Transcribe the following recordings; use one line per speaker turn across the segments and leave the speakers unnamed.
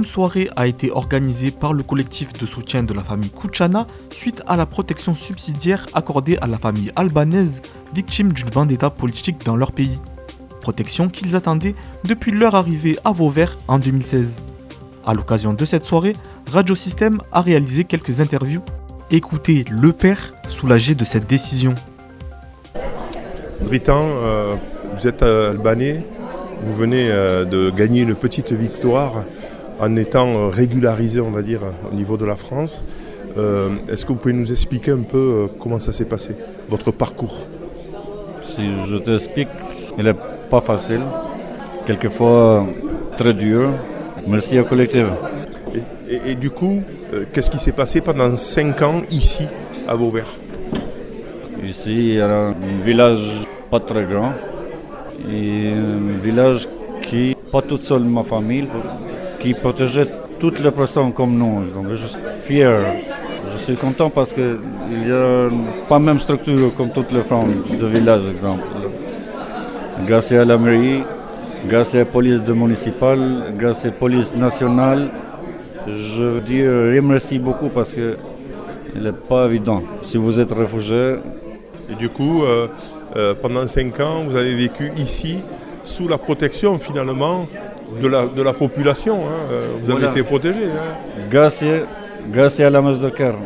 Une soirée a été organisée par le collectif de soutien de la famille Kuchana suite à la protection subsidiaire accordée à la famille albanaise victime d'une vendetta politique dans leur pays. Protection qu'ils attendaient depuis leur arrivée à Vauvert en 2016. À l'occasion de cette soirée, Radio System a réalisé quelques interviews. Écoutez le père soulagé de cette décision.
Britan, euh, vous êtes albanais, vous venez euh, de gagner une petite victoire en étant euh, régularisé, on va dire, au niveau de la France. Est-ce que vous pouvez nous expliquer un peu comment ça s'est passé, votre parcours?
Si je t'explique, il n'est pas facile, quelquefois très dur. Merci au collectif.
Et, du coup, qu'est-ce qui s'est passé pendant 5 ans ici, à Vauvert?
Ici, il y a un village pas très grand. Et un village qui, pas toute seule ma famille, qui protégeait toutes les personnes comme nous. Donc je suis fier. Je suis content parce qu'il n'y a pas la même structure comme toutes les femmes de village, exemple. Grâce à la mairie, grâce à la police municipale, grâce à la police nationale, je veux dire remercie beaucoup parce que il n'est pas évident. Si vous êtes réfugié.
Et du coup, euh, euh, pendant cinq ans, vous avez vécu ici sous la protection finalement de la, de la population. Hein. Euh, vous avez été protégé. Hein.
À la messe de cœur,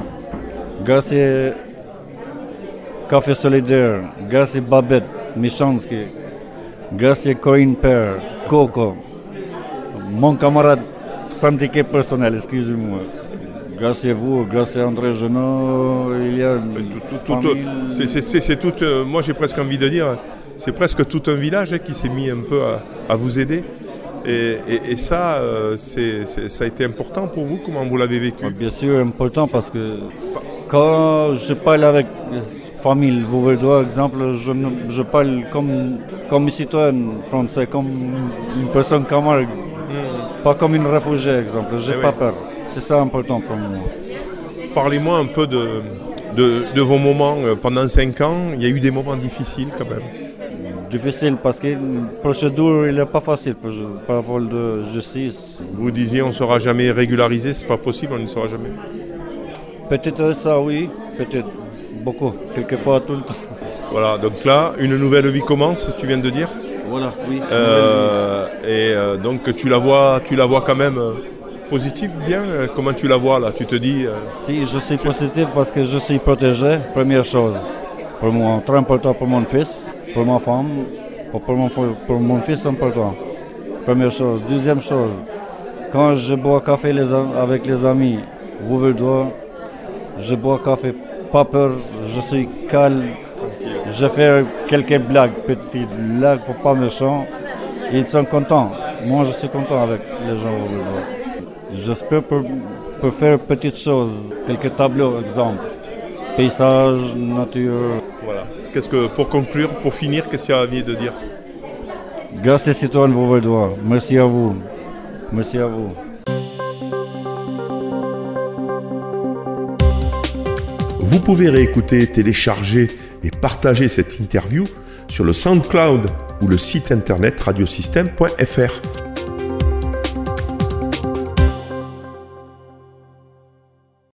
à Café Solidaire, à Babette Michansky, à Corinne Père, Coco, mon camarade syndiqué personnel, excusez-moi. Grâce à vous, grâce à André Genot, il y a.
C'est tout. Euh, moi, j'ai presque envie de dire, c'est presque tout un village hein, qui s'est mis un peu à, vous aider. Et, ça, euh, ça a été important pour vous Comment vous l'avez vécu?
Bien sûr, important parce que quand je parle avec famille Vauverdois, exemple, je, je parle comme, comme citoyen français, comme une personne camarade, hmm. pas comme une réfugiée, exemple. J'ai eh pas peur. C'est ça important pour moi.
Parlez-moi un peu de, de, vos moments euh, pendant 5 ans. Il y a eu des moments difficiles quand même.
Difficile parce que la procédure n'est pas facile par rapport de justice.
Vous disiez on ne sera jamais régularisé, c'est pas possible, on ne sera jamais.
Peut-être ça oui, peut-être beaucoup, quelquefois tout le temps.
Voilà, donc là, une nouvelle vie commence, tu viens de dire?
Voilà, oui.
Euh, et euh, donc tu la vois, tu la vois quand même positif, bien euh, Comment tu la vois là? Tu te dis euh,
Si, je suis positif parce que je suis protégé, première chose. Pour moi, très important pour mon fils, pour ma femme, pour, mon, pour mon fils, important. Première chose. Deuxième chose, quand je bois café les, avec les amis, vous je bois café, pas peur, je suis calme. Je fais quelques blagues, petites blagues pour pas méchant. Ils sont contents. Moi, je suis content avec les gens. J'espère pour, faire petites choses, quelques tableaux, exemple. Paysage, nature.
Voilà. Qu'est-ce que, pour conclure, pour finir, qu'est-ce qu'il y a envie de dire
Grâce citoyen. Merci à vous. Merci à vous.
Vous pouvez réécouter, télécharger et partager cette interview sur le SoundCloud ou le site internet radiosystème.fr.